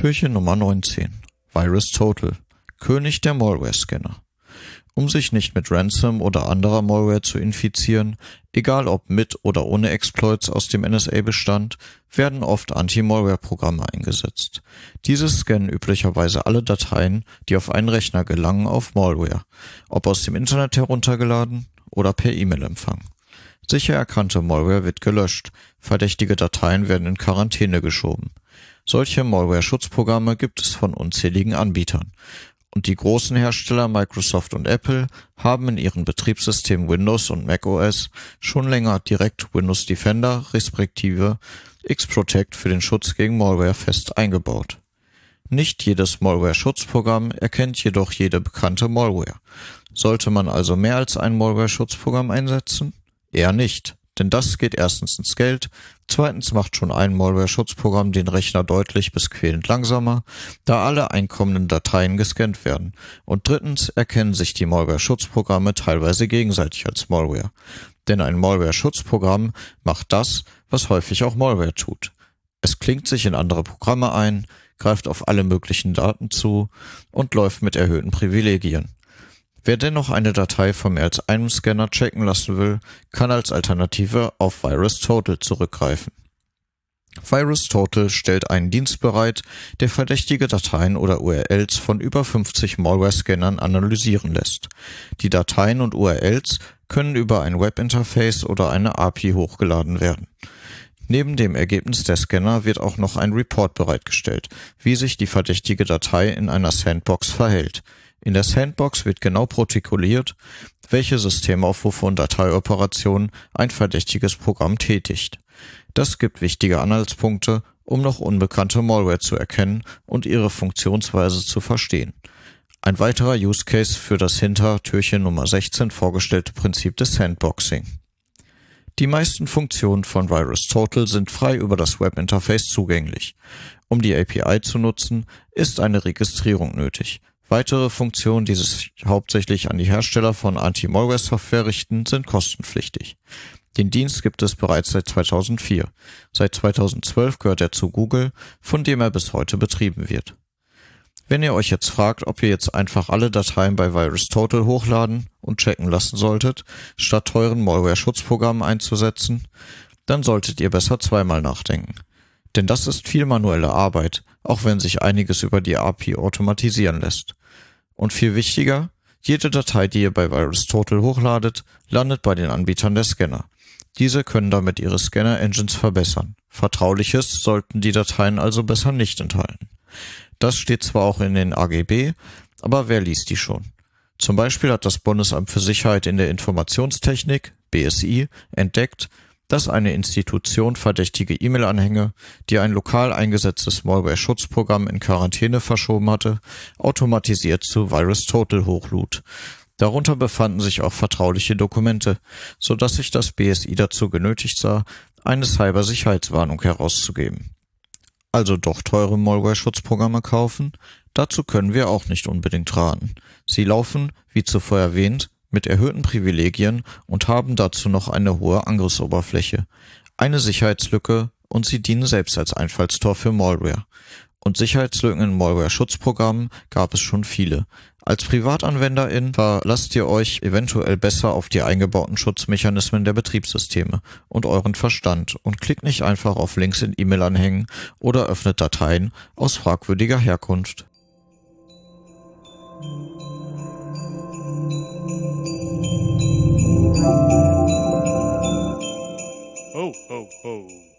Türchen Nummer 19 Virus Total. König der Malware-Scanner um sich nicht mit Ransom oder anderer Malware zu infizieren, egal ob mit oder ohne Exploits aus dem NSA-Bestand, werden oft Anti-Malware-Programme eingesetzt. Diese scannen üblicherweise alle Dateien, die auf einen Rechner gelangen, auf Malware, ob aus dem Internet heruntergeladen oder per E-Mail-Empfang. Sicher erkannte Malware wird gelöscht, verdächtige Dateien werden in Quarantäne geschoben. Solche Malware-Schutzprogramme gibt es von unzähligen Anbietern, und die großen Hersteller Microsoft und Apple haben in ihren Betriebssystemen Windows und macOS schon länger direkt Windows Defender respektive Xprotect für den Schutz gegen Malware fest eingebaut. Nicht jedes Malware-Schutzprogramm erkennt jedoch jede bekannte Malware. Sollte man also mehr als ein Malware-Schutzprogramm einsetzen? Eher nicht. Denn das geht erstens ins Geld, zweitens macht schon ein Malware-Schutzprogramm den Rechner deutlich bis quälend langsamer, da alle einkommenden Dateien gescannt werden, und drittens erkennen sich die Malware-Schutzprogramme teilweise gegenseitig als Malware. Denn ein Malware-Schutzprogramm macht das, was häufig auch Malware tut. Es klingt sich in andere Programme ein, greift auf alle möglichen Daten zu und läuft mit erhöhten Privilegien. Wer dennoch eine Datei von mehr als einem Scanner checken lassen will, kann als Alternative auf VirusTotal zurückgreifen. VirusTotal stellt einen Dienst bereit, der verdächtige Dateien oder URLs von über 50 Malware-Scannern analysieren lässt. Die Dateien und URLs können über ein Webinterface oder eine API hochgeladen werden. Neben dem Ergebnis der Scanner wird auch noch ein Report bereitgestellt, wie sich die verdächtige Datei in einer Sandbox verhält. In der Sandbox wird genau protokolliert, welche Systemaufrufe und Dateioperationen ein verdächtiges Programm tätigt. Das gibt wichtige Anhaltspunkte, um noch unbekannte Malware zu erkennen und ihre Funktionsweise zu verstehen. Ein weiterer Use Case für das hinter Türchen Nummer 16 vorgestellte Prinzip des Sandboxing. Die meisten Funktionen von VirusTotal sind frei über das Webinterface zugänglich. Um die API zu nutzen, ist eine Registrierung nötig. Weitere Funktionen, die sich hauptsächlich an die Hersteller von Anti-Malware-Software richten, sind kostenpflichtig. Den Dienst gibt es bereits seit 2004. Seit 2012 gehört er zu Google, von dem er bis heute betrieben wird. Wenn ihr euch jetzt fragt, ob ihr jetzt einfach alle Dateien bei VirusTotal hochladen und checken lassen solltet, statt teuren Malware-Schutzprogrammen einzusetzen, dann solltet ihr besser zweimal nachdenken. Denn das ist viel manuelle Arbeit, auch wenn sich einiges über die API automatisieren lässt. Und viel wichtiger, jede Datei, die ihr bei VirusTotal hochladet, landet bei den Anbietern der Scanner. Diese können damit ihre Scanner-Engines verbessern. Vertrauliches sollten die Dateien also besser nicht enthalten. Das steht zwar auch in den AGB, aber wer liest die schon? Zum Beispiel hat das Bundesamt für Sicherheit in der Informationstechnik, BSI, entdeckt, dass eine Institution verdächtige E-Mail-Anhänge, die ein lokal eingesetztes Malware-Schutzprogramm in Quarantäne verschoben hatte, automatisiert zu VirusTotal hochlud. Darunter befanden sich auch vertrauliche Dokumente, so dass sich das BSI dazu genötigt sah, eine Cybersicherheitswarnung herauszugeben. Also doch teure Malware-Schutzprogramme kaufen? Dazu können wir auch nicht unbedingt raten. Sie laufen, wie zuvor erwähnt, mit erhöhten Privilegien und haben dazu noch eine hohe Angriffsoberfläche, eine Sicherheitslücke und sie dienen selbst als Einfallstor für Malware. Und Sicherheitslücken in Malware-Schutzprogrammen gab es schon viele. Als Privatanwenderin verlasst ihr euch eventuell besser auf die eingebauten Schutzmechanismen der Betriebssysteme und euren Verstand und klickt nicht einfach auf Links in E-Mail-Anhängen oder öffnet Dateien aus fragwürdiger Herkunft. Ho, ho, ho.